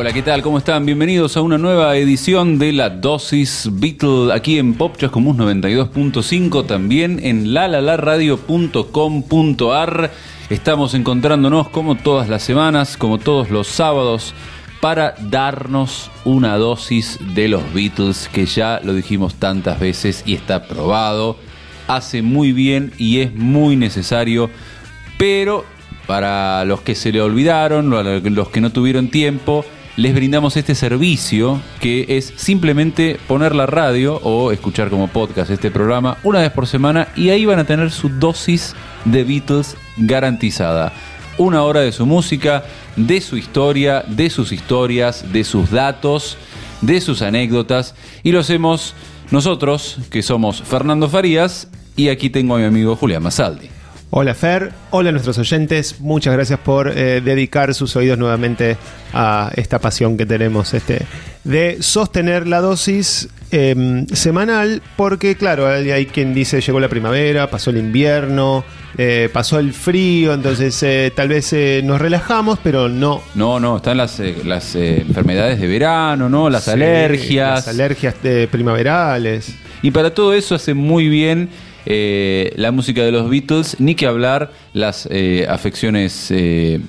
Hola, ¿qué tal? ¿Cómo están? Bienvenidos a una nueva edición de la Dosis Beatle aquí en Pop Chascomús 92.5, también en lalalaradio.com.ar. Estamos encontrándonos como todas las semanas, como todos los sábados, para darnos una dosis de los Beatles, que ya lo dijimos tantas veces y está probado. Hace muy bien y es muy necesario, pero para los que se le olvidaron, los que no tuvieron tiempo, les brindamos este servicio que es simplemente poner la radio o escuchar como podcast este programa una vez por semana y ahí van a tener su dosis de Beatles garantizada. Una hora de su música, de su historia, de sus historias, de sus datos, de sus anécdotas y lo hacemos nosotros, que somos Fernando Farías y aquí tengo a mi amigo Julián Masaldi. Hola Fer, hola a nuestros oyentes, muchas gracias por eh, dedicar sus oídos nuevamente a esta pasión que tenemos este, de sostener la dosis em, semanal, porque claro, hay, quien dice llegó la primavera, pasó el invierno, eh, pasó el frío, entonces eh, tal vez nos relajamos, pero no. No, no, están las, las enfermedades de verano, ¿no? Las alergias. Las alergias primaverales. Y para todo eso hace muy bien eh, la música de los Beatles, ni que hablar las eh, afecciones eh,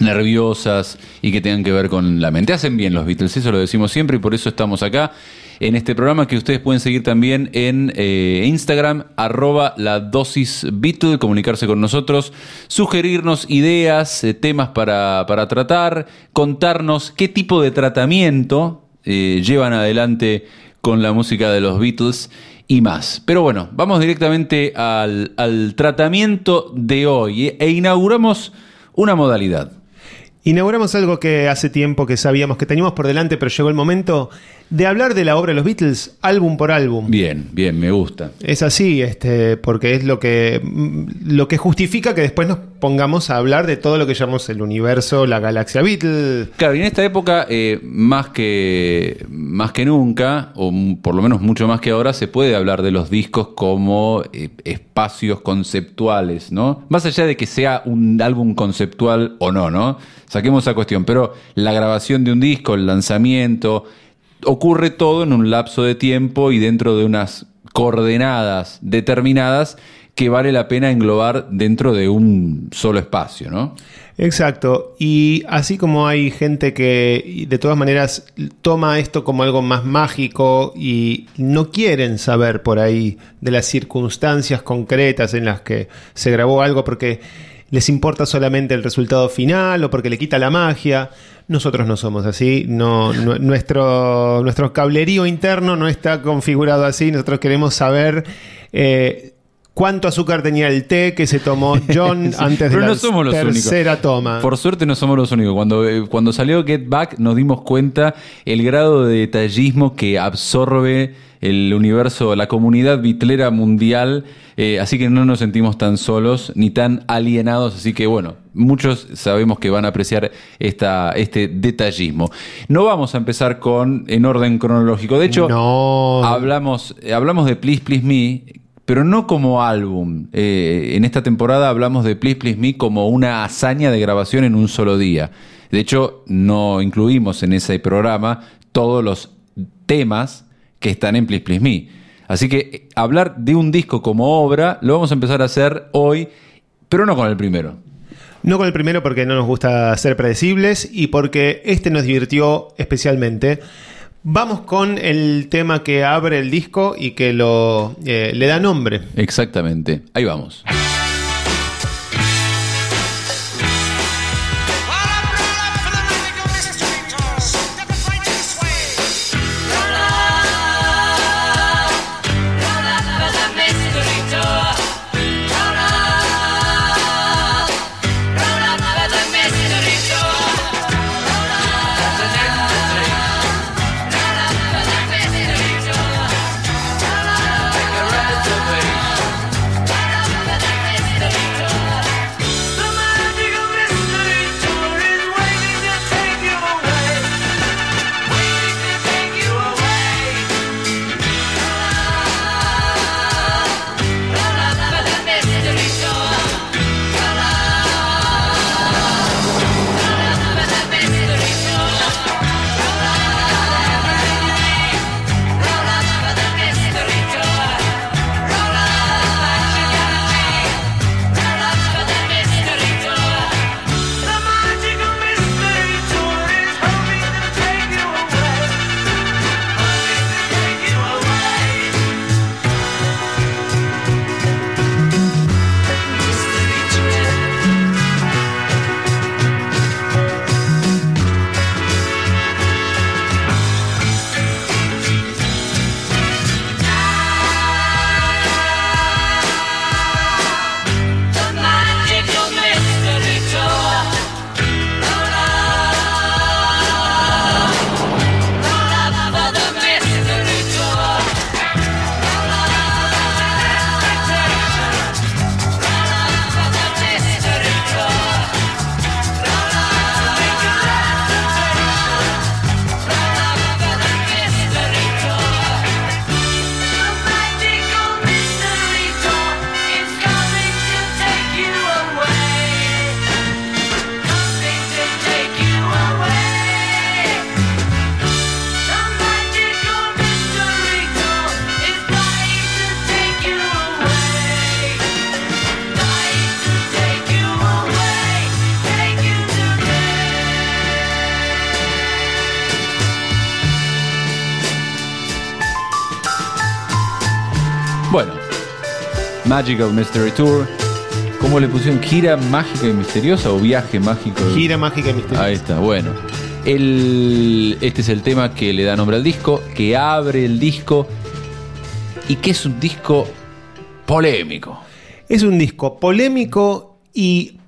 nerviosas y que tengan que ver con la mente. Hacen bien los Beatles, eso lo decimos siempre y por eso estamos acá en este programa que ustedes pueden seguir también en Instagram, arroba la dosis Beatles, comunicarse con nosotros, sugerirnos ideas, temas para, para, tratar, contarnos qué tipo de tratamiento llevan adelante con la música de los Beatles y más. Pero bueno, vamos directamente al, al tratamiento de hoy e inauguramos una modalidad. Inauguramos algo que hace tiempo que sabíamos que teníamos por delante, pero llegó el momento de hablar de la obra de los Beatles álbum por álbum. Bien, bien, me gusta. Es así, este, porque es lo que, mm, lo que justifica que después nos pongamos a hablar de todo lo que llamamos el universo, la galaxia Beatles. Claro, y en esta época, eh, más, que, más que nunca, o por lo menos mucho más que ahora, se puede hablar de los discos como eh, espacios conceptuales, ¿no? Más allá de que sea un álbum conceptual o no, ¿no? Saquemos esa cuestión, pero la grabación de un disco, el lanzamiento, ocurre todo en un lapso de tiempo y dentro de unas coordenadas determinadas que vale la pena englobar dentro de un solo espacio, ¿no? Exacto. Y así como hay gente que de todas maneras toma esto como algo más mágico y no quieren saber por ahí de las circunstancias concretas en las que se grabó algo porque les importa solamente el resultado final o porque le quita la magia. Nosotros no somos así, no, nuestro, nuestro cablerío interno no está configurado así, nosotros queremos saber eh, cuánto azúcar tenía el té que se tomó John antes de la tercera toma. Por suerte no somos los únicos. Cuando, eh, cuando salió Get Back nos dimos cuenta el grado de detallismo que absorbe el universo, la comunidad bitlera mundial, eh, así que no nos sentimos tan solos ni tan alienados, así que bueno, muchos sabemos que van a apreciar esta, este detallismo. No vamos a empezar con en orden cronológico, de hecho, hablamos, hablamos de Please Please Me, pero no como álbum. Eh, en esta temporada hablamos de Please Please Me como una hazaña de grabación en un solo día. De hecho, no incluimos en ese programa todos los temas que están en Please Please Me. Así que eh, hablar de un disco como obra lo vamos a empezar a hacer hoy, pero no con el primero. No con el primero porque no nos gusta ser predecibles y porque este nos divirtió especialmente. Vamos con el tema que abre el disco y que lo eh, le da nombre. Exactamente. Ahí vamos. Magical Mystery Tour. ¿Cómo le pusieron? ¿Gira mágica y misteriosa o viaje mágico? Gira mágica y misteriosa. Ahí está, bueno. El- este es el tema que le da nombre al disco, que abre el disco y que es un disco polémico. Es un disco polémico y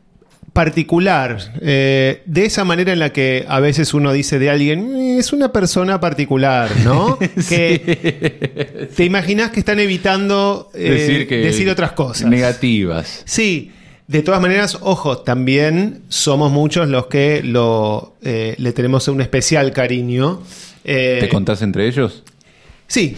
particular, eh, de esa manera en la que a veces uno dice de alguien, "Mm, es una persona particular, ¿no? Que te imaginas que están evitando eh, decir, que decir otras cosas. Negativas. Sí, de todas maneras, ojo, también somos muchos los que lo, eh, le tenemos un especial cariño. Eh, ¿Te contás entre ellos? Sí,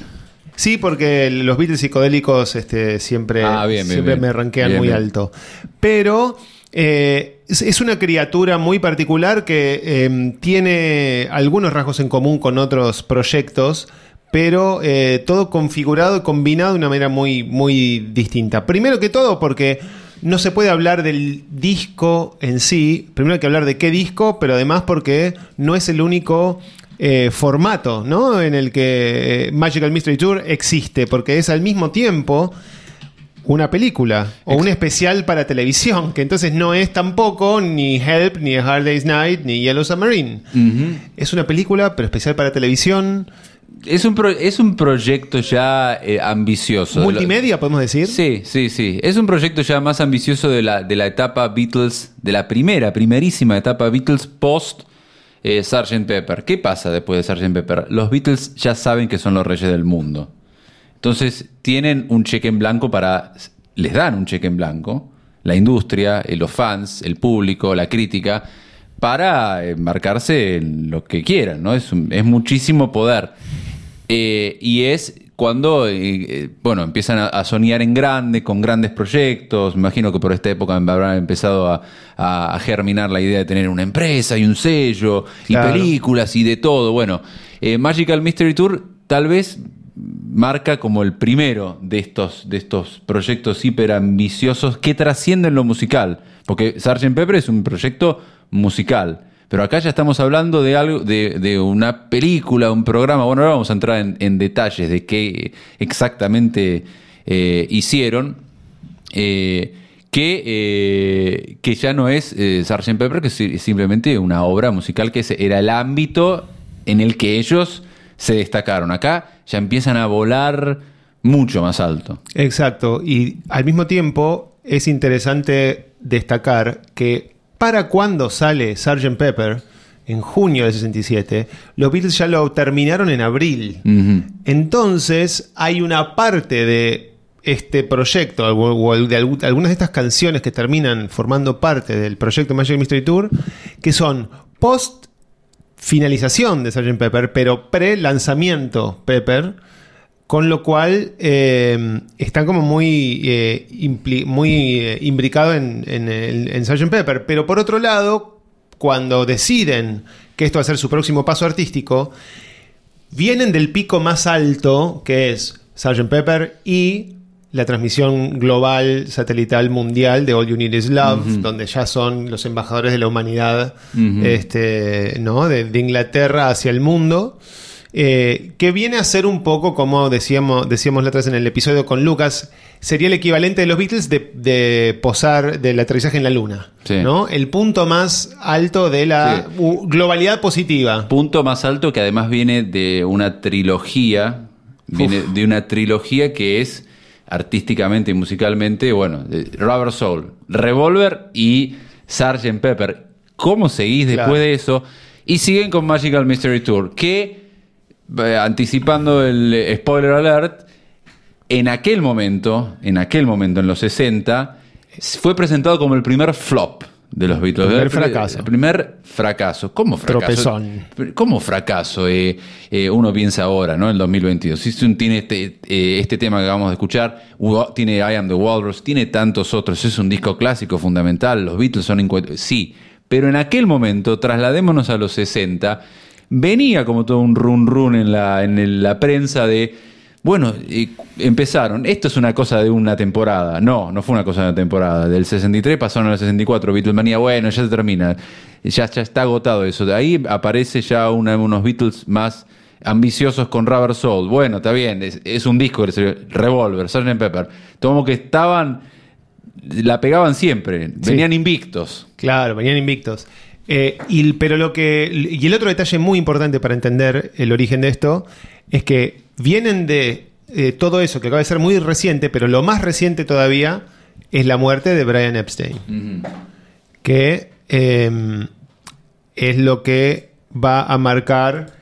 sí, porque los Beatles psicodélicos este, siempre, Ah, bien, bien, siempre bien. me ranquean muy alto. Pero eh, es, una criatura muy particular que eh, tiene algunos rasgos en común con otros proyectos. Pero eh, todo configurado y combinado de una manera muy, muy distinta. Primero que todo, porque no se puede hablar del disco en sí. Primero hay que hablar de qué disco, pero además porque no es el único eh, formato ¿no? en el que Magical Mystery Tour existe, porque es al mismo tiempo una película o un especial para televisión, que entonces no es tampoco ni Help, ni A Hard Day's Night, ni Yellow Submarine. Es una película, pero especial para televisión. Es un, pro- es un proyecto ya eh, ambicioso. Multimedia, podemos decir. Sí, sí, sí. Es un proyecto ya más ambicioso de la, de la etapa Beatles, de la primera, primerísima etapa Beatles post eh, Sgt. Pepper. ¿Qué pasa después de Sgt. Pepper? Los Beatles ya saben que son los reyes del mundo. Entonces tienen un cheque en blanco para... Les dan un cheque en blanco, la industria, eh, los fans, el público, la crítica, para eh, marcarse en lo que quieran, ¿no? Es, es muchísimo poder. Eh, y es cuando, eh, bueno, empiezan a, a soñar en grande, con grandes proyectos. Me imagino que por esta época habrán empezado a, a- a germinar la idea de tener una empresa y un sello Claro. y películas y de todo. Bueno, eh, Magical Mystery Tour tal vez marca como el primero de estos, de estos proyectos hiper ambiciosos que trascienden lo musical. Porque Sgt. Pepper es un proyecto musical. Pero acá ya estamos hablando de algo, de, de una película, un programa. Bueno, ahora vamos a entrar en, detalles de qué exactamente eh, hicieron. eh, que, eh, que ya no es Sgt. Pepper, que es si- simplemente una obra musical que era el ámbito en el que ellos se destacaron. Acá ya empiezan a volar mucho más alto. Exacto. Y al mismo tiempo es interesante destacar que para cuando sale Sgt. Pepper, en junio del 67, los Beatles ya lo terminaron en abril. Entonces hay una parte de este proyecto, o de algu- algunas de estas canciones que terminan formando parte del proyecto Magic Mystery Tour, que son post finalización de Sgt. Pepper, pero pre-lanzamiento Pepper, con lo cual eh, están como muy, eh, muy eh, imbricados en, en, en Sgt. Pepper. Pero por otro lado, cuando deciden que esto va a ser su próximo paso artístico, vienen del pico más alto, que es Sgt. Pepper, y la transmisión global, satelital, mundial de All You Need Is Love, donde ya son los embajadores de la humanidad este, ¿no? de, de Inglaterra hacia el mundo. eh, que viene a ser un poco como decíamos, decíamos la en el episodio con Lucas, sería el equivalente de los Beatles de, de posar del aterrizaje en la luna. Sí. ¿no? El punto más alto de la Sí. globalidad positiva. Punto más alto que además viene de una trilogía, viene de una trilogía que es artísticamente y musicalmente, bueno, Rubber Soul, Revolver y Sgt. Pepper. ¿Cómo seguís Claro. después de eso? Y siguen con Magical Mystery Tour, que, eh, anticipando el eh, spoiler alert, en aquel momento, en aquel momento, en los 60, fue presentado como el primer flop de los Beatles. Primer El pri- fracaso. El primer fracaso. ¿Cómo fracaso? Tropezón. ¿Cómo fracaso? Eh, eh, uno piensa ahora, ¿no? En el 2022. Houston tiene este, eh, este tema que acabamos de escuchar, tiene I Am the Walrus, tiene tantos otros. Es un disco clásico fundamental. Los Beatles son Sí, pero en aquel momento, trasladémonos a los 60, venía como todo un run run en la, en la prensa de. Bueno, empezaron. Esto es una cosa de una temporada. No, no fue una cosa de una temporada. Del 63 pasaron al 64. Beatlemania, bueno, ya se termina. Ya, ya está agotado eso. De ahí aparece ya una- unos Beatles más ambiciosos con Rubber Soul. Bueno, está bien, es, es un disco que salió. Revolver, Sgt. Pepper. Como que estaban, la pegaban siempre, venían invictos. Claro, venían invictos. Eh, y, pero lo que, y el otro detalle muy importante para entender el origen de esto es que vienen de eh, todo eso que acaba de ser muy reciente, pero lo más reciente todavía es la muerte de Brian Epstein, que eh, es lo que va a marcar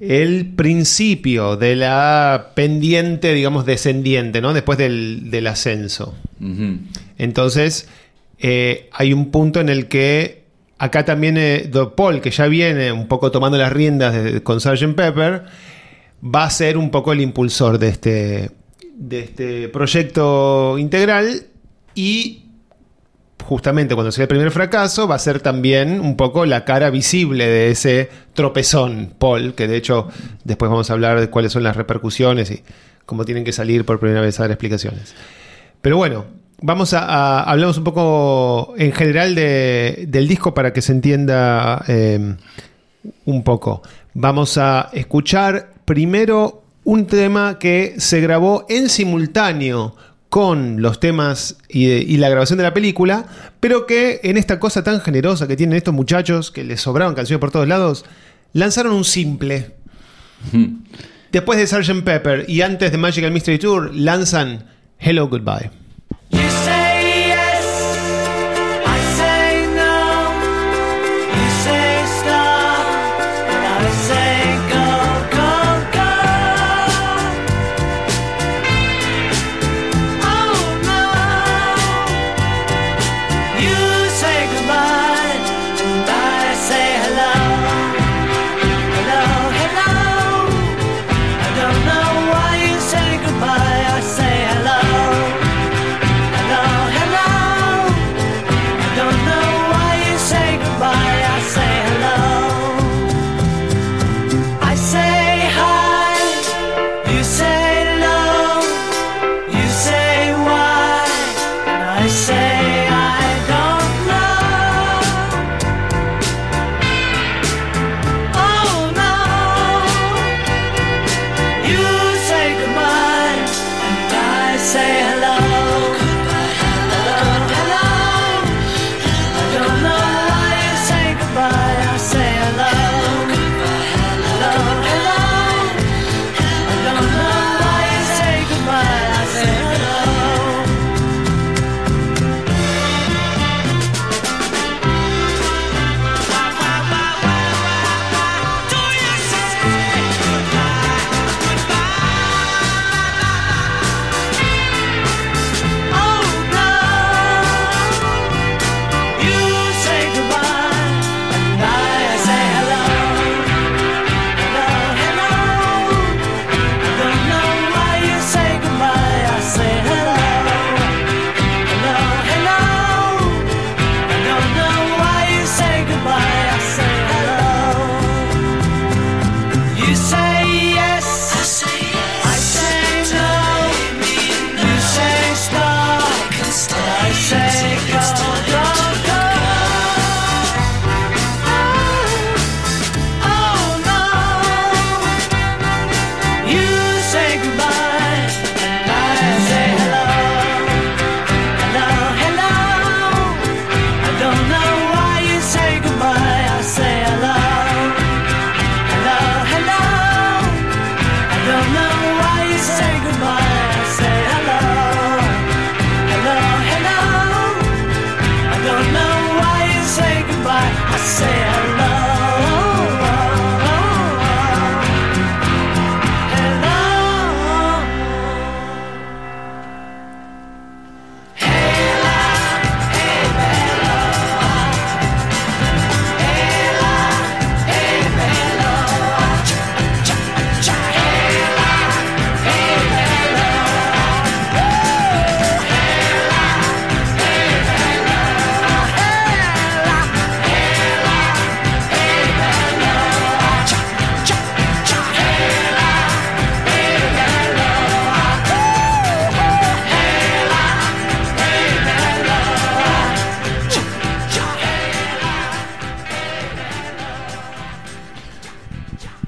el principio de la pendiente, digamos, descendiente, ¿no? Después del, del ascenso. Entonces, eh, hay un punto en el que acá también eh, Paul, que ya viene un poco tomando las riendas de- con Sgt. Pepper, va a ser un poco el impulsor de este, de este proyecto integral y justamente cuando sea el primer fracaso va a ser también un poco la cara visible de ese tropezón, Paul, que de hecho después vamos a hablar de cuáles son las repercusiones y cómo tienen que salir por primera vez a dar explicaciones. Pero bueno, vamos a, hablamos un poco en general de- del disco para que se entienda eh, un poco. Vamos a escuchar primero un tema que se grabó en simultáneo con los temas y, y la grabación de la película, pero que en esta cosa tan generosa que tienen estos muchachos, que les sobraban canciones por todos lados, lanzaron un simple. Después de Sgt. Pepper y antes de Magical Mystery Tour, lanzan Hello Goodbye.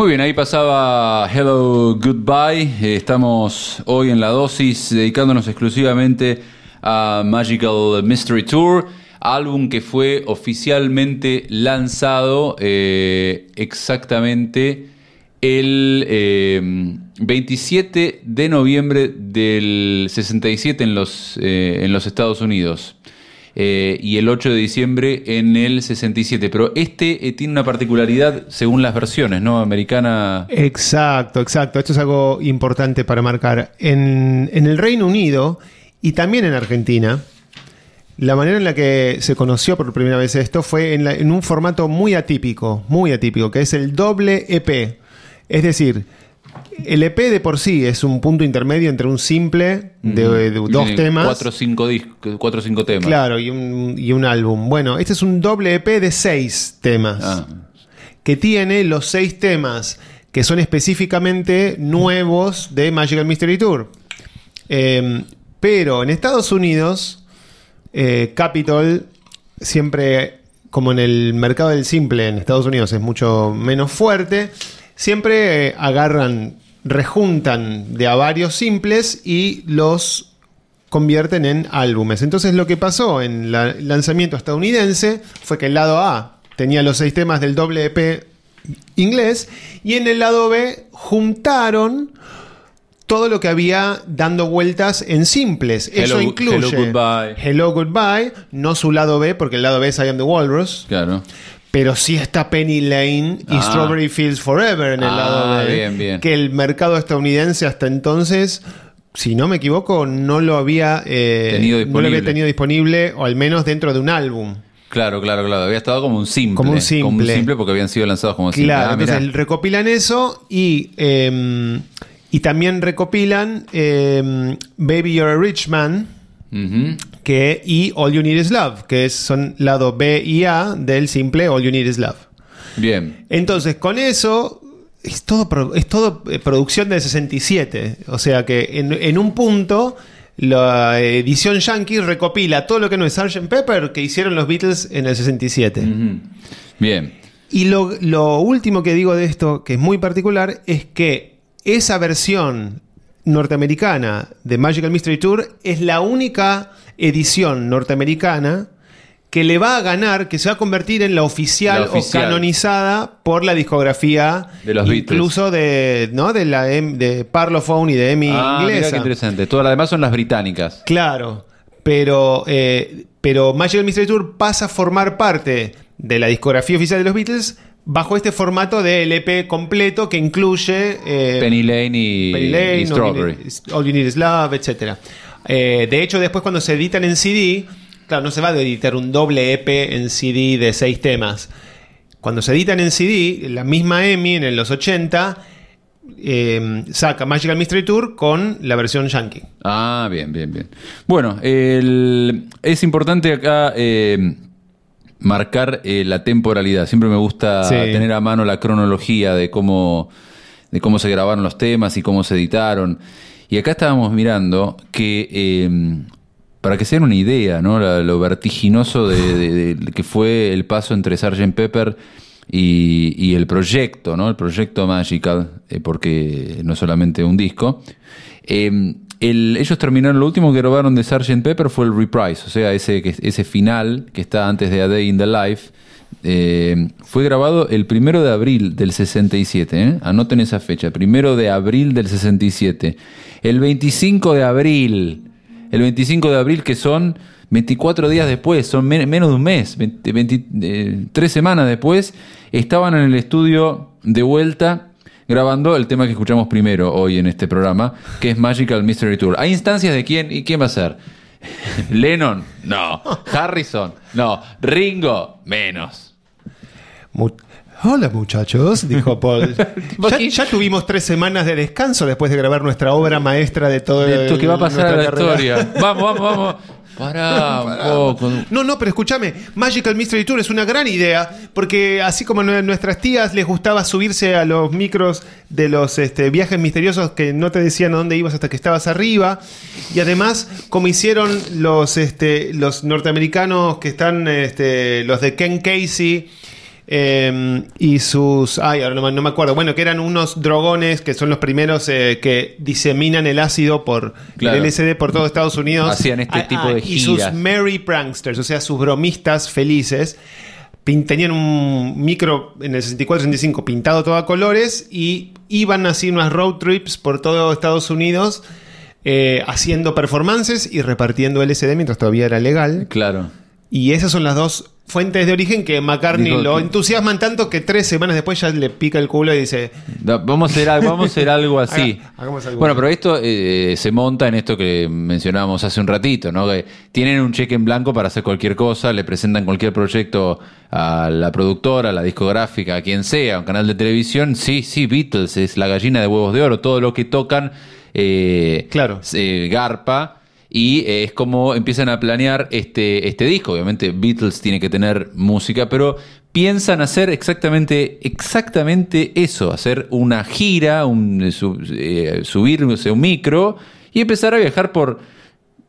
Muy bien, ahí pasaba Hello Goodbye. Eh, estamos hoy en la dosis dedicándonos exclusivamente a Magical Mystery Tour, álbum que fue oficialmente lanzado eh, exactamente el eh, 27 de noviembre del 67 en los, eh, en los Estados Unidos. Eh, y el 8 de diciembre en el 67. Pero este eh, tiene una particularidad según las versiones, ¿no? Americana. Exacto, exacto. Esto es algo importante para marcar. En, en el Reino Unido y también en Argentina, la manera en la que se conoció por primera vez esto fue en, la- en un formato muy atípico, muy atípico, que es el doble EP. Es decir, el EP de por sí es un punto intermedio entre un simple de, de dos Tiene temas. Cuatro o cinco, discos, cuatro o cinco temas. Claro, y un, y un álbum. Bueno, este es un doble EP de seis temas. Ah, que tiene los seis temas que son específicamente nuevos de Magical Mystery Tour. Eh, pero en Estados Unidos, eh, Capitol siempre, como en el mercado del simple en Estados Unidos es mucho menos fuerte, siempre eh, agarran, rejuntan de a varios simples y los convierten en álbumes. Entonces lo que pasó en la- el lanzamiento estadounidense fue que el lado A tenía los seis temas del doble EP inglés y en el lado B juntaron todo lo que había dando vueltas en simples. Eso Hello- incluye Hello Goodbye. Hello Goodbye, no su lado B, porque el lado B es I Am the Walrus, claro. Pero sí está Penny Lane y Ah. Strawberry Fields Forever en el Ah, lado B. bien, bien. Que el mercado estadounidense hasta entonces, si no me equivoco, no lo había, eh, Tenido no lo había disponible. tenido disponible, o al menos dentro de un álbum. Claro, claro, claro. Había estado como un simple. Como un simple. porque habían sido lanzados como simple. Claro, Ah, mirá. entonces recopilan eso y, eh, y también recopilan eh, Baby You're a Rich Man Que, y All You Need Is Love, que es- son lado B y A del simple All You Need Is Love. Bien. Entonces, con eso, es todo, es todo eh, producción del 67. O sea que en, en un punto, la edición Yankee recopila todo lo que no es Sgt. Pepper que hicieron los Beatles en el 67. Ujú. Bien. Y lo, lo último que digo de esto, que es muy particular, es que esa versión norteamericana de Magical Mystery Tour es la única edición norteamericana que le va a ganar, que se va a convertir en la oficial, La oficial. o canonizada por la discografía De los incluso de, ¿no? de la de Parlophone y de EMI Ah, inglesa. qué interesante. Todas las demás son las británicas. Claro, pero, eh, pero Magical Mystery Tour pasa a formar parte de la discografía oficial de los Beatles bajo este formato de LP completo que incluye eh, Penny Lane y, Penny Lane, y Strawberry. All You Need Is Love, etc. Eh, de hecho, después cuando se editan en CD, claro, no se va a editar un doble EP en CD de seis temas. Cuando se editan en CD, la misma EMI en los 80 eh, saca Magical Mystery Tour con la versión yankee. Ah, bien, bien, bien. Bueno, el- es importante acá eh, marcar eh, la temporalidad. Siempre me gusta Sí. tener a mano la cronología de cómo, de cómo se grabaron los temas y cómo se editaron. Y acá estábamos mirando que, eh, para que se den una idea, ¿no? La- lo vertiginoso de, de- de- que fue el paso entre Sgt. Pepper y, y el proyecto, ¿no? El proyecto Magical, eh, porque no es solamente un disco. Eh, el- ellos terminaron, lo último que grabaron de Sgt. Pepper fue el reprise, o sea, ese, ese final que está antes de A Day in the Life. eh, fue grabado el primero de abril del 67, ¿eh? anoten esa fecha, primero de abril del 67. El 25 de abril, el 25 de abril que son 24 días después, son men- menos de un mes, 20 20, eh, tres semanas después, estaban en el estudio de vuelta grabando el tema que escuchamos primero hoy en este programa, que es Magical Mystery Tour. ¿Hay instancias de quién y quién va a ser? Lennon, no. Harrison, no. Ringo, menos. Hola muchachos, dijo Paul. Ya, tuvimos tres semanas de descanso después de grabar nuestra obra maestra de todo De esto que va a pasar a la carrera. historia. Vamos, vamos, vamos. Pará un poco. No, no, pero escúchame, Magical Mystery Tour es una gran idea, porque así como a nuestras tías les gustaba subirse a los micros de los este, viajes misteriosos que no te decían a dónde ibas hasta que estabas arriba, y además como hicieron los, este, los norteamericanos que están, este, los de Ken Casey, Eh, y sus. Ay, ahora no, me- no me acuerdo. Bueno, que eran unos drogones que son los primeros eh, que diseminan el ácido por Claro. el LSD por todo Estados Unidos. Hacían este tipo de Y sus giras. merry pranksters, o sea, sus bromistas felices. Tenían un micro en el 64-65 pintado todo a colores y iban así unas road trips por todo Estados Unidos eh, haciendo performances y repartiendo LSD mientras todavía era legal. Claro. Y esas son las dos fuentes de origen que McCartney Dijo lo que- entusiasman tanto que tres semanas después ya le pica el culo y dice, Da- Vamos a hacer algo, vamos a hacer algo así. Haga- hagamos algo bueno, así. pero esto eh, se monta en esto que mencionábamos hace un ratito, ¿no? Que tienen un cheque en blanco para hacer cualquier cosa, le presentan cualquier proyecto a la productora, a la discográfica, a quien sea, a un canal de televisión. Sí, sí, Beatles es la gallina de huevos de oro. Todo lo que tocan, eh, Claro. se garpa. Y eh, es como empiezan a planear este, este disco. Obviamente Beatles tiene que tener música, pero piensan hacer exactamente, exactamente eso, hacer una gira, un, eh, eh, subirse a un micro y empezar a viajar por,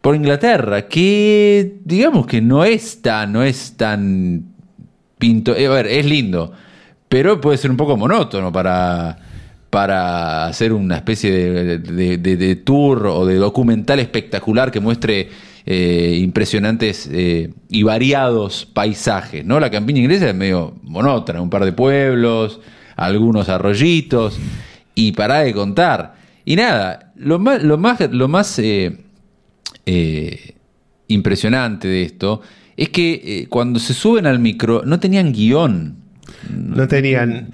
por Inglaterra, que digamos que no es tan, no es tan pinto. a ver, es lindo, pero puede ser un poco monótono para, para hacer una especie de, de- tour o de documental espectacular que muestre eh, impresionantes eh, y variados paisajes. ¿no? La campiña inglesa es medio monótona, un par de pueblos, algunos arroyitos, y para de contar. Y nada, lo más, lo más, lo más eh, impresionante de esto es que cuando se suben al micro no tenían guion. no tenían...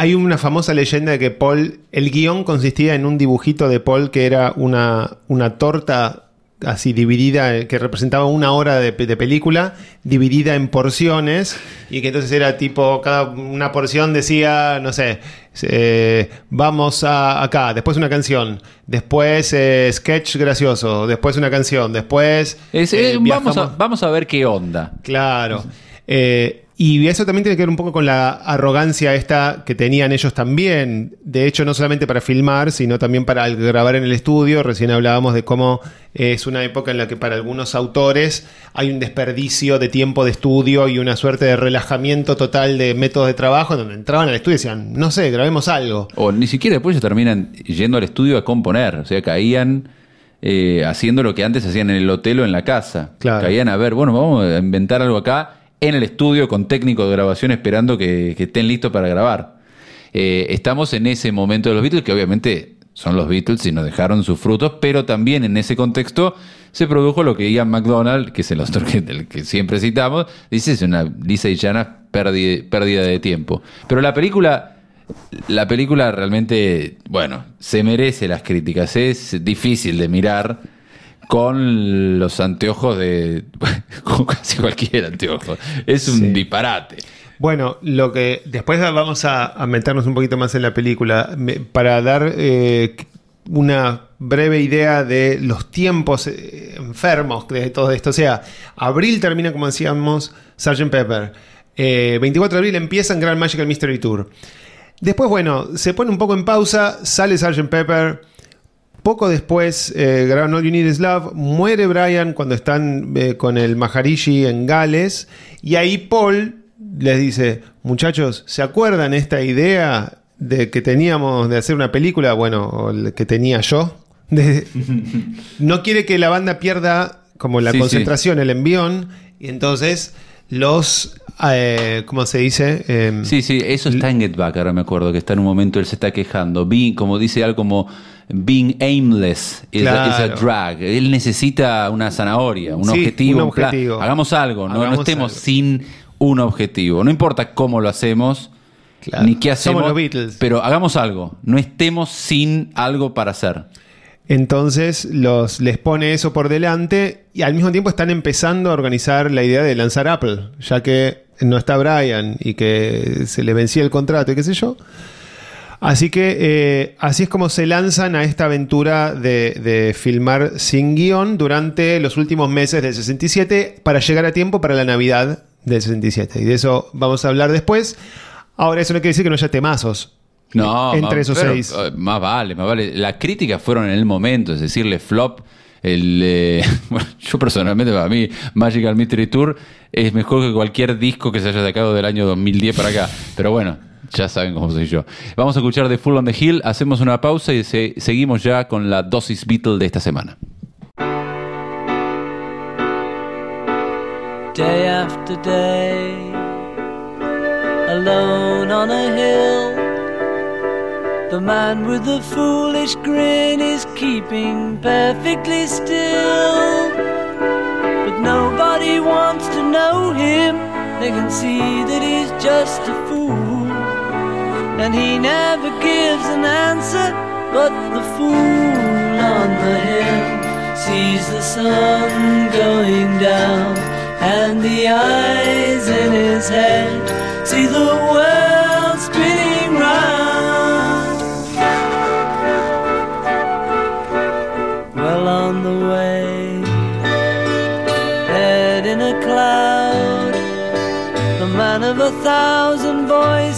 Hay una famosa leyenda de que Paul, el guion consistía en un dibujito de Paul que era una, una torta así dividida, que representaba una hora de, pe- de película, dividida en porciones, y que entonces era tipo, cada una porción decía, no sé, eh, vamos a acá, después una canción, después eh, sketch gracioso, después una canción, después... Es- eh, vamos, a, vamos a ver qué onda. Claro. Eh, y eso también tiene que ver un poco con la arrogancia esta que tenían ellos también. De hecho, no solamente para filmar, sino también para grabar en el estudio. Recién hablábamos de cómo es una época en la que para algunos autores hay un desperdicio de tiempo de estudio y una suerte de relajamiento total de métodos de trabajo, donde entraban al estudio y decían, no sé, grabemos algo. O ni siquiera después se terminan yendo al estudio a componer. O sea, caían eh, haciendo lo que antes hacían en el hotel o en la casa. Claro. Caían a ver, bueno, vamos a inventar algo acá en el estudio con técnico de grabación esperando que, estén listos para grabar. Eh, estamos en ese momento de los Beatles que obviamente son los Beatles y nos dejaron sus frutos, pero también en ese contexto se produjo lo que Ian McDonald, que es el autor que, que siempre citamos, dice es una lisa y llana pérdida, pérdida de tiempo. Pero la película la película realmente, bueno, se merece las críticas. Es difícil de mirar con los anteojos de. con casi cualquier anteojo. Es un Sí. disparate. Bueno, lo que después vamos a, a meternos un poquito más en la película Me- para dar eh, una breve idea de los tiempos eh, enfermos de todo esto. O sea, abril termina, como decíamos, Sgt. Pepper. Eh, 24 de abril empieza en Grand Magical Mystery Tour. Después, bueno, se pone un poco en pausa, sale Sgt. Pepper. Poco después, eh, graban All You Need Is Love, muere Brian cuando están eh, con el Maharishi en Gales, y ahí Paul les dice, muchachos, ¿se acuerdan esta idea de que teníamos de hacer una película? Bueno, o el que tenía yo. De- no quiere que la banda pierda como la Sí, concentración, el envión, y entonces los, eh, ¿cómo se dice? Em, Sí, sí, eso está en Get Back, ahora me acuerdo que está en un momento, él se está quejando. Being, como dice algo como being aimless is, a, is a Claro. drag. Él necesita una zanahoria, un Sí, objetivo. un objetivo. Hagamos algo, no, estemos algo. sin un objetivo. No importa cómo lo hacemos, Claro. ni qué hacemos. Somos los Beatles. Pero hagamos algo. No estemos sin algo para hacer. Entonces los, les pone eso por delante y al mismo tiempo están empezando a organizar la idea de lanzar Apple, ya que no está Brian y que se le vencía el contrato y qué sé yo. Así que eh, así es como se lanzan a esta aventura de, de filmar sin guion durante los últimos meses del 67 para llegar a tiempo para la Navidad del 67. Y de eso vamos a hablar después. Ahora eso no quiere decir que no haya temazos. No, Entre más, esos pero, seis. eh, más vale, más vale. Las críticas fueron en el momento, es decirle flop El, eh, bueno, yo personalmente, para mí, Magical Mystery Tour es mejor que cualquier disco que se haya sacado del año 2010 para acá. Pero bueno, ya saben cómo soy yo. Vamos a escuchar The Full on the Hill, hacemos una pausa y se- seguimos ya con la dosis Beatle de esta semana. day after day, alone on a hill. The man with the foolish grin is keeping perfectly still. But nobody wants to know him, they can see that he's just a fool. And he never gives an answer, but the fool on the hill sees the sun going down, and the eyes in his head see the world spinning round. Well on the way, head in a cloud. The man of a thousand voices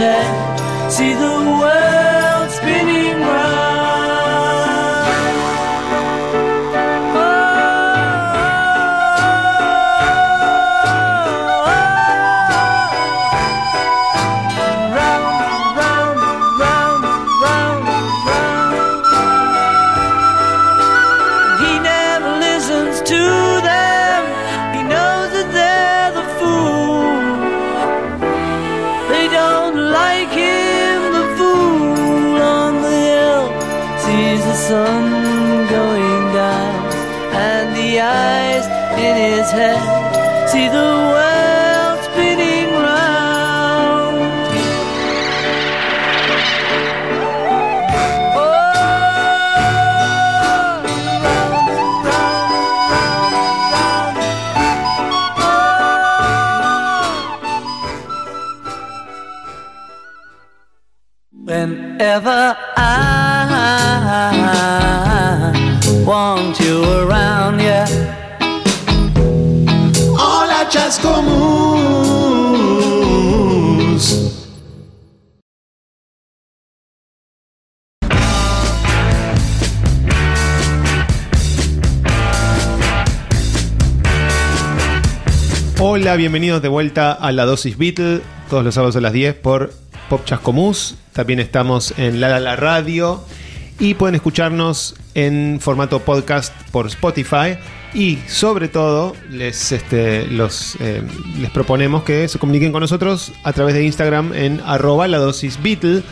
see the world sun going down, and the eyes in his head see the world spinning round. Oh, round, round, round, round. Oh. Whenever Hola, bienvenidos de vuelta a la dosis Beatle, todos los sábados a las 10 por Pop Chascomús. También estamos en La La Radio y pueden escucharnos en formato podcast por Spotify. Y sobre todo, les, este, eh, les proponemos que se comuniquen con nosotros a través de Instagram en arroba la dosis Beatle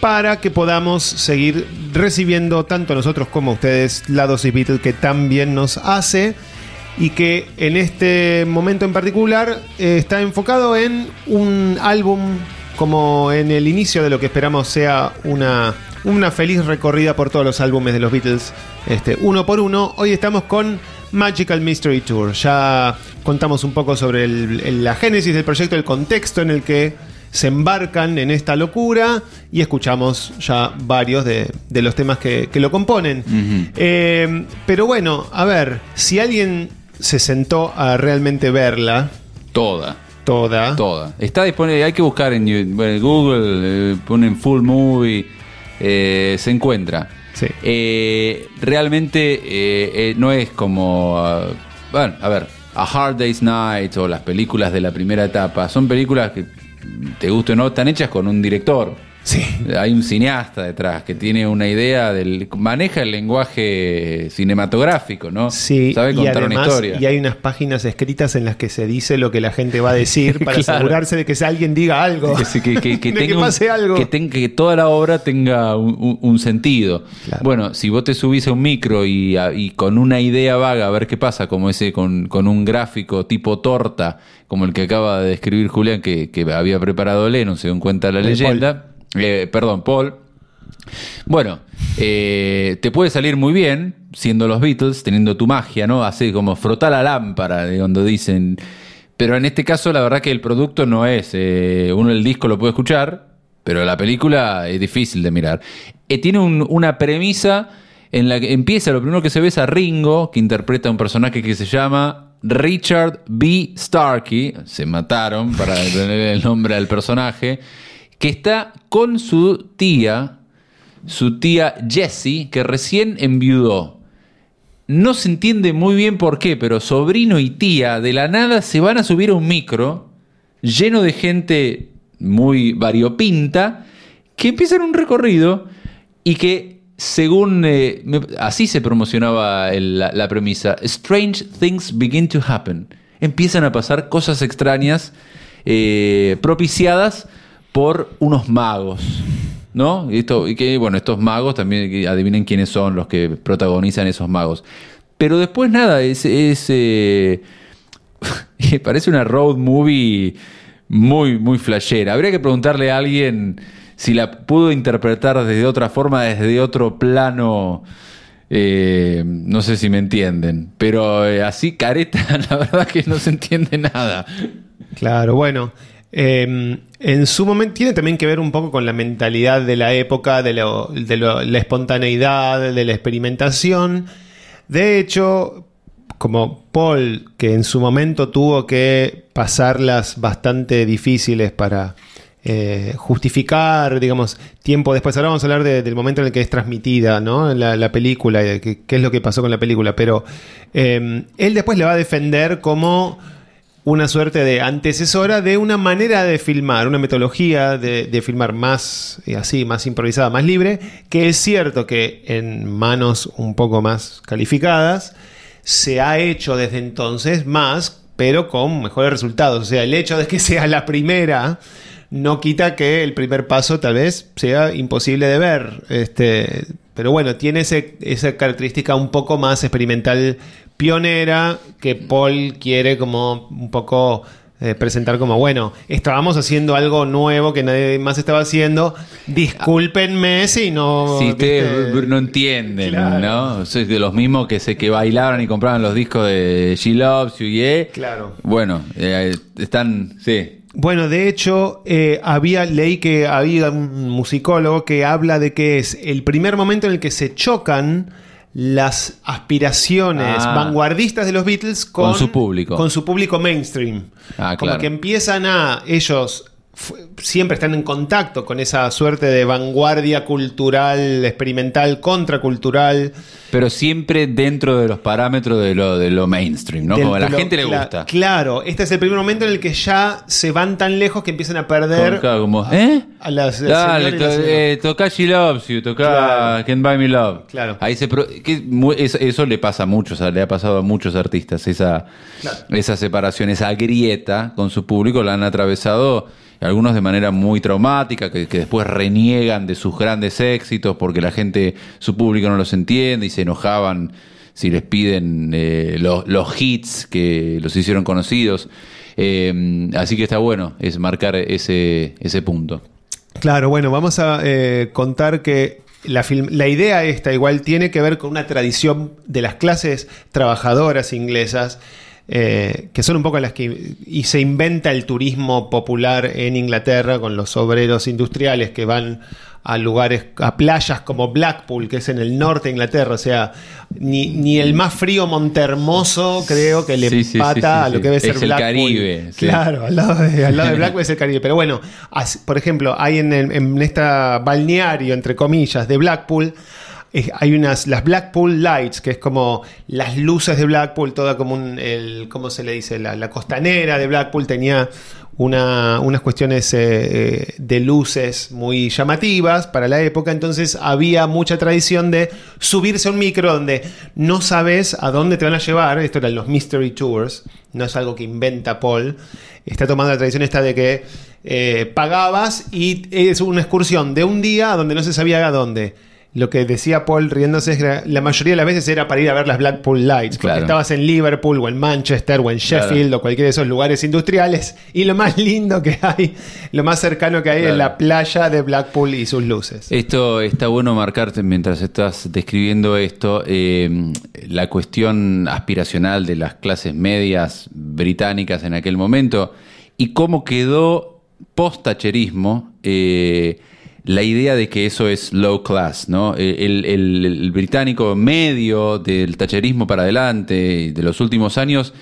para que podamos seguir recibiendo tanto nosotros como ustedes la dosis Beatle que tan bien nos hace y que en este momento en particular eh, está enfocado en un álbum como en el inicio de lo que esperamos sea una, una feliz recorrida por todos los álbumes de los Beatles, este, uno por uno. Hoy estamos con Magical Mystery Tour. Ya contamos un poco sobre el- el- la génesis del proyecto, el contexto en el que se embarcan en esta locura y escuchamos ya varios de, de los temas que, que lo componen. Eh, pero bueno, a ver, si alguien se sentó a realmente verla Toda. toda, Toda. Está disponible, hay que buscar en Google, eh, ponen full movie, eh, se encuentra. Sí. Eh, realmente eh, eh, no es como, ah, bueno, a ver, A Hard Day's Night o las películas de la primera etapa, son películas que, te guste o no, están hechas con un director. Sí. Hay un cineasta detrás que tiene una idea del. maneja el lenguaje cinematográfico, ¿no? Sí, Sabe y contar una además, historia. y hay unas páginas escritas en las que se dice lo que la gente va a decir para Claro. asegurarse de que si alguien diga algo. Que, que- que- que de tenga que un- pase algo. Que, tenga- que toda la obra tenga un, un- un sentido. Claro. Bueno, si vos te subís a un micro y, a- y con una idea vaga a ver qué pasa, como ese con, con un gráfico tipo torta, como el que acaba de describir Julián, que, había preparado Lennon, según cuenta la leyenda. Eh, perdón, Paul. Bueno, eh, te puede salir muy bien siendo los Beatles, teniendo tu magia, ¿no? Así como frotar la lámpara, de cuando dicen. Pero en este caso, la verdad que el producto no es. eh, uno el disco lo puede escuchar, pero la película es difícil de mirar. Eh, tiene un- una premisa en la que empieza, lo primero que se ve es a Ringo, que interpreta a un personaje que se llama Richard B. Starkey. Se mataron para tener el nombre al personaje. Que está con su tía, su tía Jessie, que recién enviudó. No se entiende muy bien por qué, pero sobrino y tía de la nada se van a subir a un micro lleno de gente muy variopinta que empiezan un recorrido y que según eh, así se promocionaba la premisa, strange things begin to happen. Empiezan a pasar cosas extrañas eh, propiciadas por unos magos. ¿No? Y Esto, y que, bueno, estos magos también adivinen quiénes son los que protagonizan esos magos. Pero después nada, es, es eh, parece una road movie muy, muy flashera. Habría que preguntarle a alguien si la pudo interpretar desde otra forma, desde otro plano. eh, no sé si me entienden. Pero eh, así careta, la verdad que no se entiende nada. Claro, bueno. Eh, en su momento tiene también que ver un poco con la mentalidad de la época, de, la espontaneidad, de la experimentación. De hecho, como Paul, que en su momento tuvo que pasarlas bastante difíciles para eh, justificar, digamos, tiempo después. Ahora vamos a hablar de- del momento en el que es transmitida, ¿no? La, la película, y de qué, es lo que pasó con la película. Pero eh, él después le va a defender como una suerte de antecesora de una manera de filmar, una metodología de, de filmar más eh, así, más improvisada, más libre, que es cierto que en manos un poco más calificadas se ha hecho desde entonces más, pero con mejores resultados. O sea, el hecho de que sea la primera no quita que el primer paso tal vez sea imposible de ver. Este, pero bueno, tiene ese- esa característica un poco más experimental pionera que Paul quiere como un poco eh, presentar como, bueno, estábamos haciendo algo nuevo que nadie más estaba haciendo. Discúlpenme si no... Si ustedes ¿viste? no entienden, Claro. ¿no? Soy de los mismos que sé que bailaban y compraban los discos de She Loves You, yeah. Claro. Bueno, eh, están, sí. Bueno, de hecho, eh, había leí que había un musicólogo que habla de que es el primer momento en el que se chocan las aspiraciones Ah. vanguardistas de los Beatles con, Con su público. Con su público mainstream. Ah, Como que empiezan a ellos siempre están en contacto con esa suerte de vanguardia cultural, experimental, contracultural. Pero siempre dentro de los parámetros de lo, de lo mainstream, ¿no? Del- Como a la lo- gente le gusta. Claro, este es el primer momento en el que ya se van tan lejos que empiezan a perder Claro, como, ¿eh? a las Dale, to- eh, toca She Loves You, toca Claro. Can't Buy Me Love. Claro. Ahí se pro- que eso, eso le pasa a muchos, le ha pasado a muchos artistas, esa, Claro. esa separación, esa grieta con su público la han atravesado algunos de manera muy traumática, que, después reniegan de sus grandes éxitos porque la gente, su público no los entiende y se enojaban si les piden eh, los, los hits que los hicieron conocidos. Eh, así que está bueno, es marcar ese, ese punto. Claro, bueno, vamos a eh, contar que la, film- la idea esta igual tiene que ver con una tradición de las clases trabajadoras inglesas, eh, que son un poco las que... Y se inventa el turismo popular en Inglaterra con los obreros industriales que van a lugares, a playas como Blackpool, que es en el norte de Inglaterra, o sea, ni, ni el más frío Montermoso creo que le Sí, empata sí, a lo que debe ser Es el Blackpool. Caribe, sí. Claro, al lado de, al lado de Blackpool es el Caribe. Pero bueno, por ejemplo, hay en, el- en esta balneario, entre comillas, de Blackpool, hay unas, las Blackpool Lights, que es como las luces de Blackpool, toda como un, el, ¿cómo se le dice? La, costanera de Blackpool tenía una- unas cuestiones eh, eh, de luces muy llamativas para la época, entonces había mucha tradición de subirse a un micro donde no sabes a dónde te van a llevar, esto eran los Mystery Tours, no es algo que inventa Paul, está tomando la tradición esta de que eh, pagabas y es una excursión de un día donde no se sabía a dónde. Lo que decía Paul riéndose es que la mayoría de las veces era para ir a ver las Blackpool Lights, porque estabas en Liverpool o en Manchester o en Sheffield o cualquiera de esos lugares industriales y lo más lindo que hay, lo más cercano que hay Claro. es la playa de Blackpool y sus luces. Esto está bueno marcarte mientras estás describiendo esto, eh, la cuestión aspiracional de las clases medias británicas en aquel momento y cómo quedó post-tacherismo eh, la idea de que eso es low class, ¿no? El, el- británico medio del tacherismo para adelante de los últimos años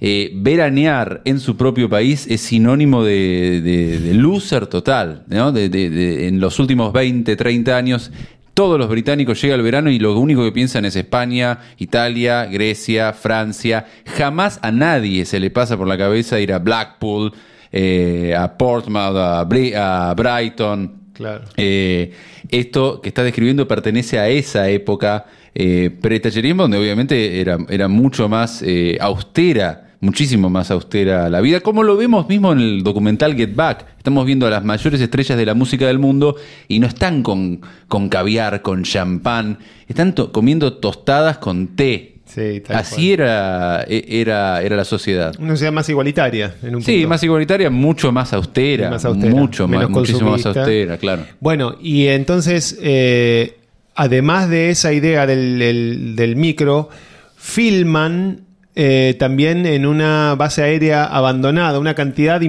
eh, veranear en su propio país es sinónimo de, de- loser total. ¿no? De- de- en los últimos 20, 30 años, todos los británicos llegan al verano y lo único que piensan es España, Italia, Grecia, Francia. Jamás a nadie se le pasa por la cabeza ir a Blackpool, eh, a Portsmouth, a Brighton. Claro. Eh, esto que está describiendo pertenece a esa época eh, pre-tacherismo, donde obviamente era, era mucho más eh, austera, muchísimo más austera la vida, como lo vemos mismo en el documental Get Back. Estamos viendo a las mayores estrellas de la música del mundo y no están con, con caviar, con champán, están comiendo tostadas con té. Sí, tal Así era, e- era, era la sociedad. Una sociedad más igualitaria. En un Sí, punto. más igualitaria, mucho más austera. Más austera, mucho más, menos muchísimo más austera, claro. Bueno, y entonces, eh, además de esa idea del, del- del micro, filman eh, también en una base aérea abandonada una cantidad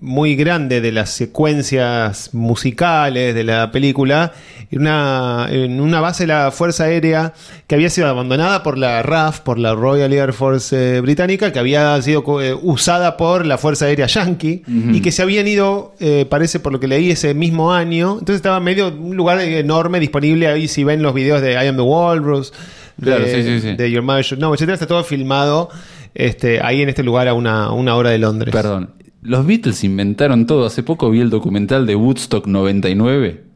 muy grande de las secuencias musicales de la película una, en una base de la Fuerza Aérea que había sido abandonada por la RAF, por la Royal Air Force eh, británica, que había sido eh, usada por la Fuerza Aérea Yankee y que se habían ido, eh, parece por lo que leí, ese mismo año. Entonces estaba medio un lugar enorme disponible ahí si ven los videos de I Am the Walrus, de, Claro, sí, sí, sí. de Your Mother Should Know, etcétera. Está todo filmado este, ahí en este lugar a una, una hora de Londres. Perdón, los Beatles inventaron todo. Hace poco vi el documental de Woodstock 99.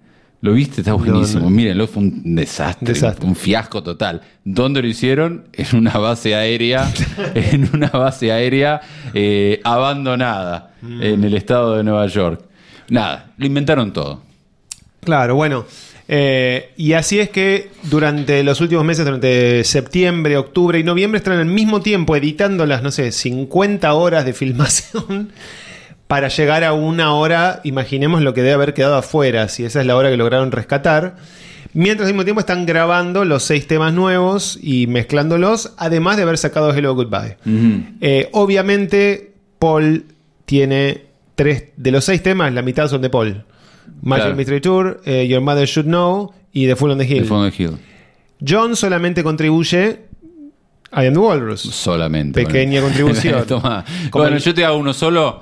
¿Lo viste? Está buenísimo. no. Mírenlo, fue un desastre, Desastre. un fiasco total. ¿Dónde lo hicieron? En una base aérea, en una base aérea eh, abandonada Mm. en el estado de Nueva York. Nada, lo inventaron todo. Claro, bueno. eh, y así es que durante los últimos meses, durante septiembre, octubre y noviembre, están al mismo tiempo editando las, no sé, 50 horas de filmación para llegar a una hora, imaginemos lo que debe haber quedado afuera, si esa es la hora que lograron rescatar. Mientras al mismo tiempo están grabando los seis temas nuevos y mezclándolos, además de haber sacado Hello Goodbye. Eh, obviamente, Paul tiene tres de los seis temas, la mitad son de Paul. Magic Claro. Mystery Tour, eh, Your Mother Should Know y The Full on the Hill. El fondo de Hill. John solamente contribuye I Am the Walrus. Solamente. Pequeña bueno. contribución. Toma. Como bueno, el- yo te hago uno solo,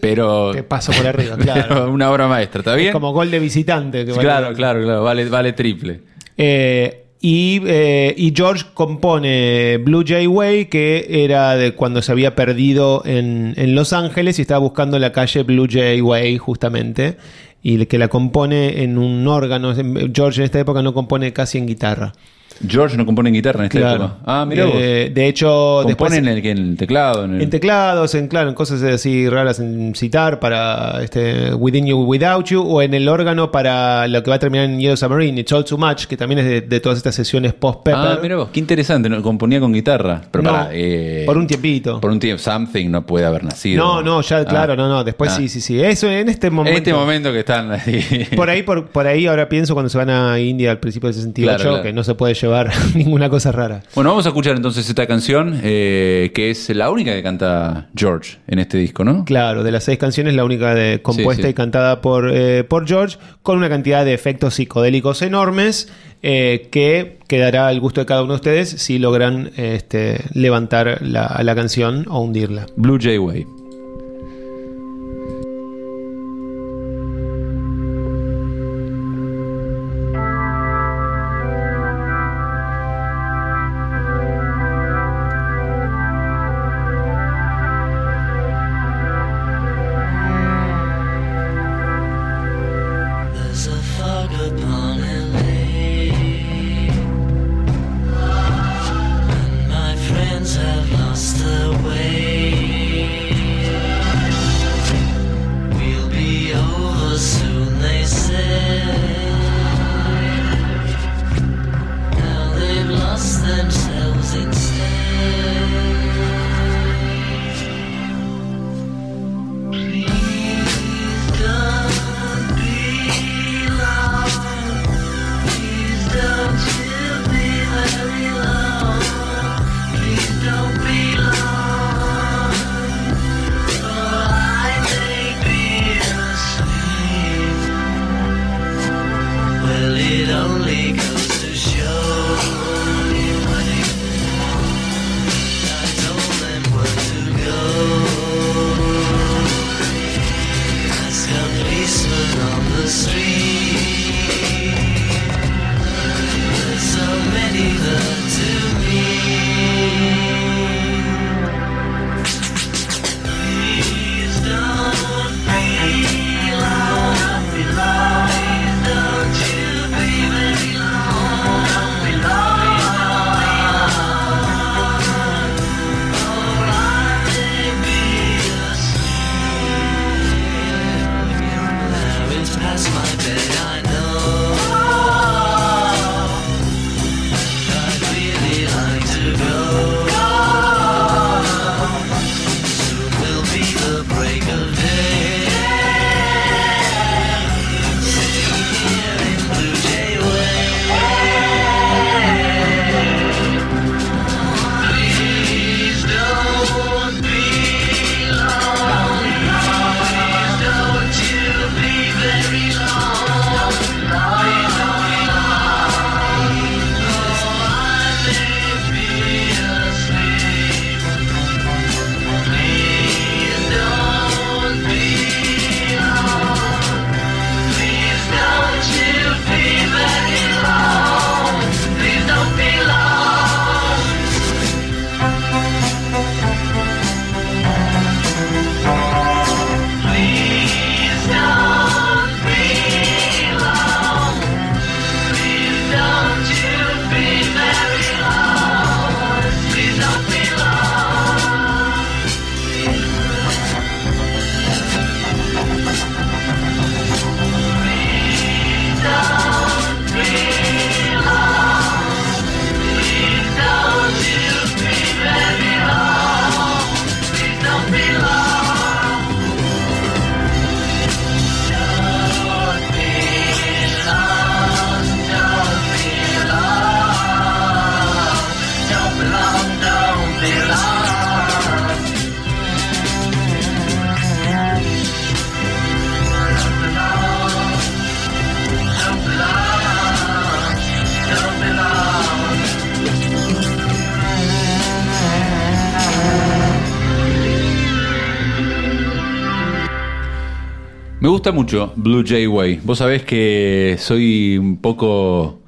pero. Te paso por arriba, claro. una obra maestra, ¿está bien? Es como gol de visitante. que vale- Claro, claro, claro. Vale, vale triple. Eh, y, eh, y George compone Blue Jay Way, que era de cuando se había perdido en, en Los Ángeles y estaba buscando la calle Blue Jay Way, justamente. Y que la compone en un órgano. George en esta época no compone casi en guitarra. George no compone en guitarra en esta Claro. época. Ah, mira. Eh, de hecho, después- en el, en el teclado. En el... En teclados, en claro, en cosas así raras en citar para este Within You Without You o en el órgano para lo que va a terminar en Yellow Submarine, It's All Too Much, que también es de, de todas estas sesiones post Pepper. Ah, mira vos, qué interesante. ¿no? Componía con guitarra. Pero No, para, eh, por un tiempito. Por un tiempo. Something no puede haber nacido. no, no, ya Ah. claro, no, no, después Ah. sí, sí, sí. Eso en este momento. En este momento que están ahí. Por ahí, por, por ahí ahora pienso cuando se van a India al principio del 68, Claro, claro. que no se puede llevar ninguna cosa rara. Bueno, vamos a escuchar entonces esta canción, eh, que es la única que canta George en este disco, ¿no? Claro, de las seis canciones, la única de, compuesta sí. y cantada por, eh, por George, con una cantidad de efectos psicodélicos enormes, eh, que quedará al gusto de cada uno de ustedes si logran este, levantar la, la canción o hundirla. Blue Jay Way. Gusta mucho Blue Jay Way. Vos sabés que soy un poco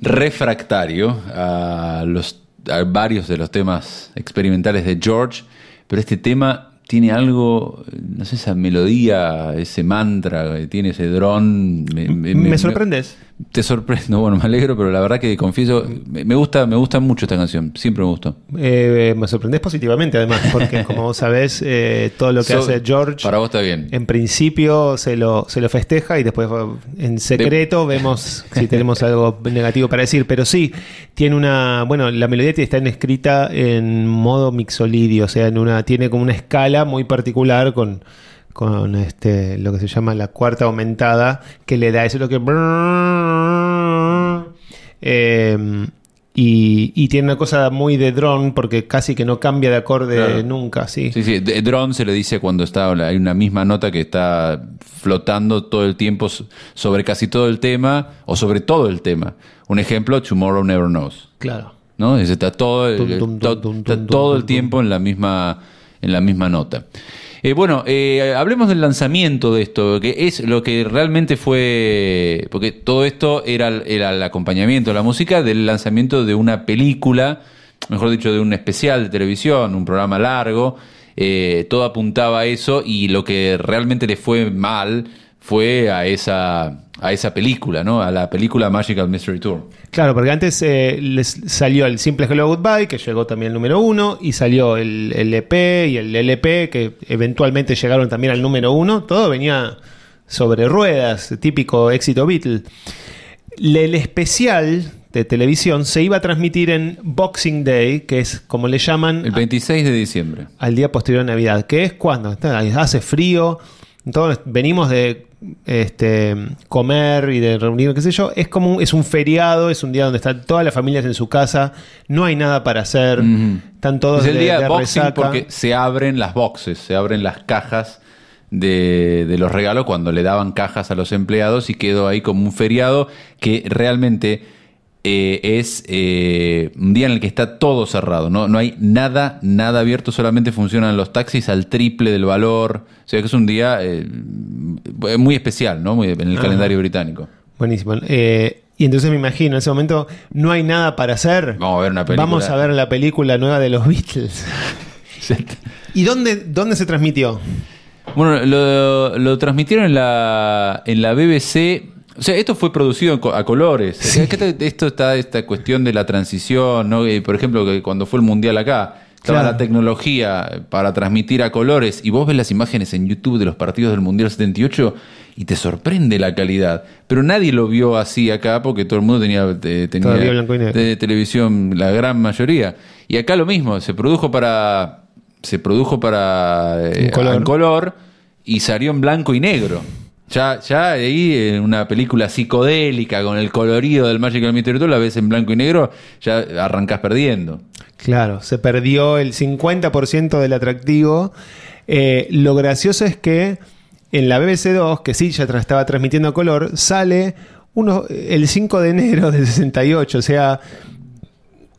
refractario a, los, varios de los temas experimentales de George, pero este tema tiene algo, no sé, esa melodía, ese mantra, tiene ese dron. Me sorprendes. Te sorprendo, bueno, me alegro, pero la verdad que confieso, me gusta, me gusta mucho esta canción, siempre me gustó. Eh, me sorprendes positivamente, además, porque como vos sabés, eh, todo lo que hace George. Para vos está bien. En principio se lo, se lo festeja y después en secreto vemos si tenemos algo negativo para decir. Pero sí, tiene una. Bueno, la melodía está escrita en modo mixolidio, o sea, en una, tiene como una escala muy particular con con este, lo que se llama la cuarta aumentada, que le da eso lo que... Em, y, tiene una cosa muy de drone porque casi que no cambia de acorde nunca, sí. Sí, sí, de drone se le dice cuando está hay una misma nota que está flotando todo el tiempo sobre casi todo el tema o sobre todo el tema. Un ejemplo, Tomorrow Never Knows. Claro. ¿No? Está todo, todo el tiempo en la misma en la misma nota. Eh, bueno, eh, hablemos del lanzamiento de esto, que es lo que realmente fue, porque todo esto era, el acompañamiento, la música del lanzamiento de una película, mejor dicho, de un especial de televisión, un programa largo, eh, todo apuntaba a eso y lo que realmente le fue mal fue a esa a esa película, ¿no? A la película Magical Mystery Tour. Claro, porque antes eh, les salió el Simple Hello Goodbye, que llegó también al número uno, y salió el, EP y el LP, que eventualmente llegaron también al número uno. Todo venía sobre ruedas, típico éxito Beatle. El especial de televisión se iba a transmitir en Boxing Day, que es como le llaman... El 26 de diciembre. Al día posterior a Navidad, que es cuando hace frío, todos venimos de este, comer y de reunir, qué sé yo, es como es un feriado, es un día donde están todas las familias en su casa, no hay nada para hacer, están todos es el día de, boxing porque se abren las boxes, se abren las cajas de, de, los regalos cuando le daban cajas a los empleados y quedó ahí como un feriado que realmente eh, es eh, un día en el que está todo cerrado, ¿no? no hay nada, nada abierto, solamente funcionan los taxis al triple del valor, o sea que es un día eh, muy especial, ¿no? Muy, en el calendario británico. Buenísimo. y entonces me imagino, en ese momento no hay nada para hacer. Vamos a ver una película. Vamos a ver la película nueva de los Beatles. ¿Y dónde, dónde se transmitió? Bueno, lo, lo transmitieron en la, en la BBC o sea, esto fue producido a colores. Esto está esta cuestión de la transición, ¿no? Por ejemplo, que cuando fue el mundial acá, estaba la tecnología para transmitir a colores y vos ves las imágenes en YouTube de los partidos del Mundial 78 y te sorprende la calidad. Pero nadie lo vio así acá porque todo el mundo tenía, de, televisión, la gran mayoría. Y acá lo mismo, se produjo para se produjo para eh, color. color y salió en blanco y negro. Ya, ya ahí en una película psicodélica con el colorido del Magical Mystery Tour, la ves en blanco y negro, ya arrancás perdiendo. Claro, se perdió el 50% del atractivo. Eh, lo gracioso es que en la BBC 2, que sí ya estaba transmitiendo color, sale uno, el 5 de enero del 68, o sea...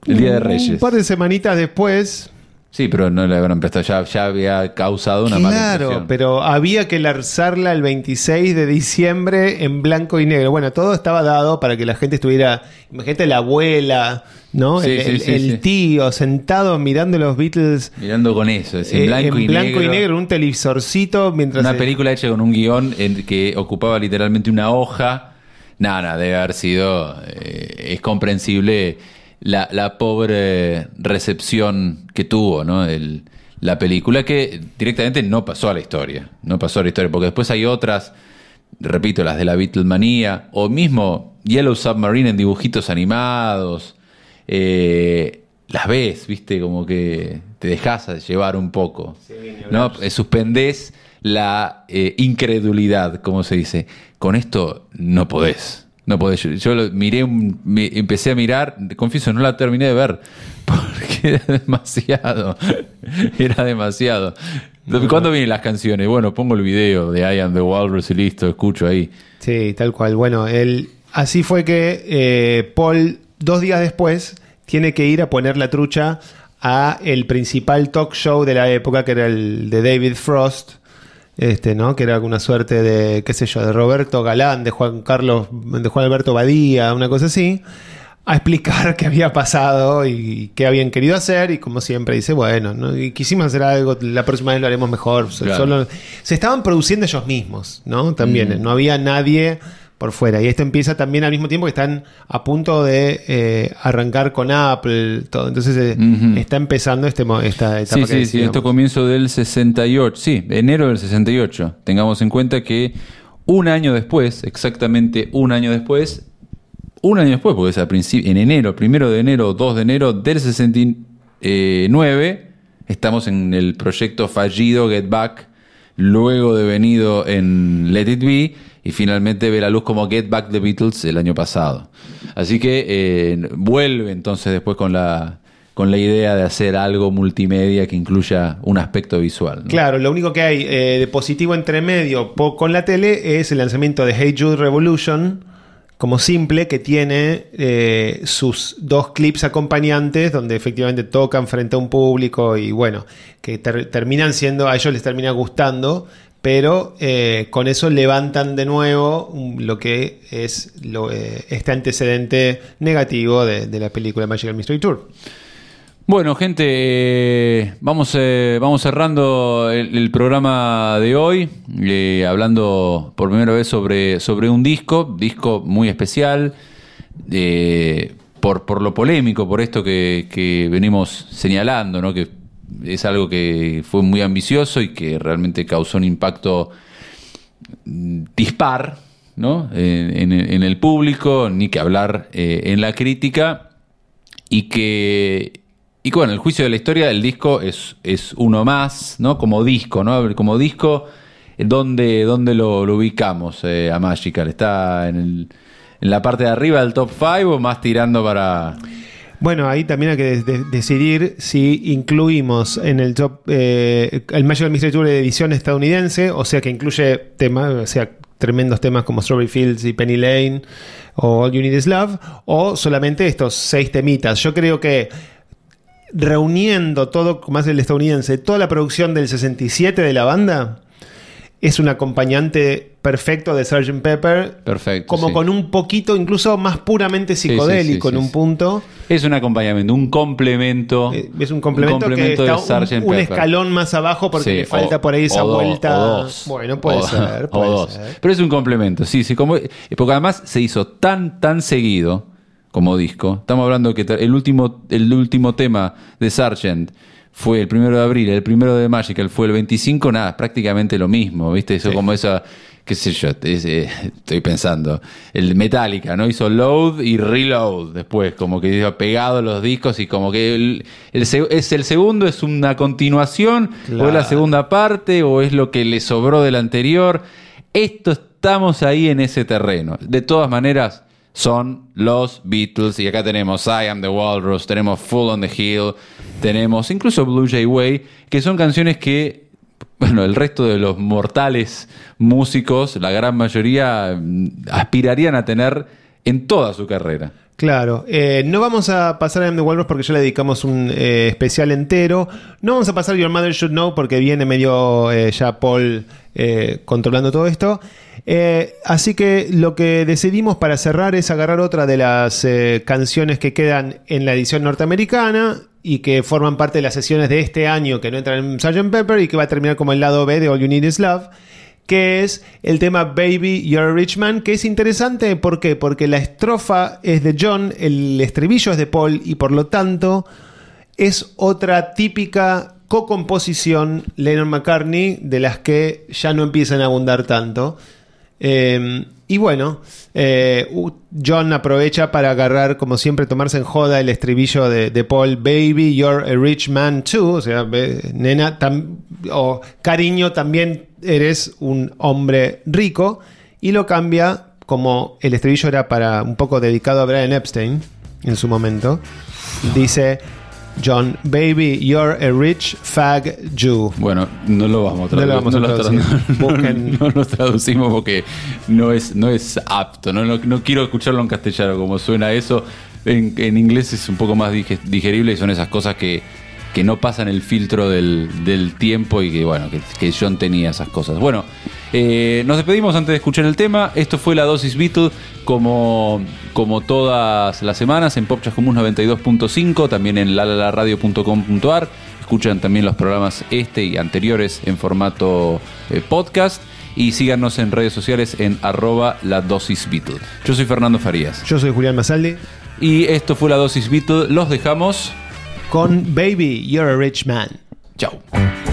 El Día de Reyes. Un par de semanitas después, Sí, pero no le habrán prestado, ya, ya había causado una Claro, pero había que lanzarla el 26 de diciembre en blanco y negro. Bueno, todo estaba dado para que la gente estuviera, imagínate la abuela, ¿no? el, tío sentado mirando los Beatles. Mirando con eso, en eh, blanco, en y, blanco negro. y negro. un televisorcito mientras... Una película hecha con un guion en que ocupaba literalmente una hoja. Nada, nada, debe haber sido... Eh, es comprensible la, pobre recepción que tuvo ¿no? El, la película, que directamente no pasó a la historia. No pasó a la historia, porque después hay otras, repito, las de la Beatlemanía, o mismo Yellow Submarine en dibujitos animados. Eh, las ves, viste, como que te dejas llevar un poco. ¿no? Eh, suspendés la eh, incredulidad, como se dice. Con esto no podés. No podés. Yo, lo miré, empecé a mirar, confieso, no la terminé de ver porque era demasiado. Era demasiado. ¿Cuándo vienen las canciones? Bueno, pongo el video de I Am the Walrus y listo, escucho ahí. Sí, tal cual. Bueno, así fue que eh, Paul, dos días después, tiene que ir a poner la trucha a el principal talk show de la época, que era el de David Frost, este, ¿no? Que era alguna suerte de, qué sé yo, de Roberto Galán, de Juan Carlos, de Juan Alberto Badía, una cosa así, a explicar qué había pasado y qué habían querido hacer. Y como siempre dice, bueno, ¿no? y quisimos hacer algo, la próxima vez lo haremos mejor. Claro. Solo- se estaban produciendo ellos mismos, ¿no? También, Mm. no había nadie por fuera. Y esto empieza también al mismo tiempo que están a punto de eh, arrancar con Apple, todo. Entonces eh, está empezando este, esta etapa Sí, que sí, sí, esto comienzo del 68, sí, enero del 68. Tengamos en cuenta que un año después, exactamente un año después, un año después, porque es a en enero, primero de enero, 2 de enero del 69, estamos en el proyecto fallido Get Back, luego de venido en Let It Be, y finalmente ve la luz como Get Back the Beatles el año pasado. Así que eh, vuelve entonces después con la, con la idea de hacer algo multimedia que incluya un aspecto visual. Claro, lo único que hay eh, de positivo entre medio con la tele es el lanzamiento de Hey Jude Revolution como simple que tiene eh, sus dos clips acompañantes donde efectivamente tocan frente a un público y bueno, que ter- terminan siendo, a ellos les termina gustando, pero eh, con eso levantan de nuevo lo que es eh, este antecedente negativo de, la película Magical Mystery Tour. Bueno, gente, eh, vamos, cerrando el, programa de hoy, hablando por primera vez sobre, sobre un disco, disco muy especial, por, por lo polémico, por esto que, que venimos señalando, ¿no? que es algo que fue muy ambicioso y que realmente causó un impacto mm, dispar ¿no? en, el público, ni que hablar eh, en la crítica y que y bueno, el juicio de la historia el disco es, es uno más, ¿no? Como disco, ¿no? Como disco, ¿dónde, dónde lo, lo ubicamos eh, a Magical? ¿Está en, el- en la parte de arriba del top 5 o más tirando para... Bueno, ahí también hay que de- de- decidir si incluimos en el top eh, el Magical Mystery Tour de edición estadounidense, o sea que incluye temas, o sea, tremendos temas como Strawberry Fields y Penny Lane o All You Need Is Love, o solamente estos seis temitas. Yo creo que reuniendo todo, hace el estadounidense, toda la producción del 67 de la banda, es un acompañante perfecto de Sgt. Pepper. Perfecto, Como sí. con un poquito, incluso más puramente psicodélico sí, sí, en un punto. Es un acompañamiento, un complemento. Eh, Es un complemento, que de está un, Sgt. un Pepper. escalón más abajo porque le falta o- por ahí esa o do- vuelta. o dos. Bueno, puede O- ser. puede dos. ser. Pero es un complemento, sí, sí. Como, porque además se hizo tan, tan seguido como disco. Estamos hablando que el último, el último tema de Sargent fue el primero de abril, el primero de Magical fue el 25, nada, prácticamente lo mismo, ¿viste? Eso Sí. como esa, qué sé yo, es, eh, estoy pensando, el Metallica, ¿no? Hizo Load y Reload después, como que iba pegado los discos y como que el, es el segundo, es una continuación, o es la segunda parte, o es lo que le sobró del anterior. Esto estamos ahí en ese terreno. De todas maneras, son los Beatles. Y acá tenemos I Am the Walrus, tenemos Full on the Hill, tenemos incluso Blue Jay Way, que son canciones que, bueno, el resto de los mortales músicos, la gran mayoría, mm, aspirarían a tener en toda su carrera. Claro, eh, no vamos a pasar a the Walrus porque ya le dedicamos un eh, especial entero. No vamos a pasar Your Mother Should Know porque viene medio eh, ya Paul eh, controlando todo esto. Eh, así que lo que decidimos para cerrar es agarrar otra de las canciones que quedan en la edición norteamericana y que forman parte de las sesiones de este año que no entran en Sgt. Pepper y que va a terminar como el lado B de All You Need Is Love que es el tema Baby You're a Rich Man, que es interesante, ¿por qué? Porque la estrofa es de John, el estribillo es de Paul y por lo tanto es otra típica co-composición Lennon-McCartney de las que ya no empiezan a abundar tanto. Eh, y bueno, eh, John aprovecha para agarrar, como siempre, tomarse en joda el estribillo de, de Paul, Baby, you're a rich man too. O sea, nena, o cariño, también eres un hombre rico. Y lo cambia, como el estribillo era para un poco dedicado a Brian Epstein en su momento. Dice John, Baby, you're a rich fag Jew. Bueno, no lo vamos a No traducir. lo vamos a traducir. tradu- Busquen- no lo traducimos porque no es, no es apto. No, no, no quiero escucharlo en castellano como suena eso. En, en inglés es un poco más dige- digerible y son esas cosas que que no pasan el filtro del, del tiempo y que, bueno, que, que John tenía esas cosas. Bueno, eh, nos despedimos antes de escuchar el tema. Esto fue la dosis Beatle, como, como todas las semanas en Popchas Común 92.5, también en lalalaradio.com.ar. Escuchan también los programas este y anteriores en formato eh, podcast. Y síganos en redes sociales en arroba la dosis Beatle. Yo soy Fernando Farías. Yo soy Julián Masaldi Y esto fue la dosis Beatle. Los dejamos. Con Baby, You're a Rich Man. Chao.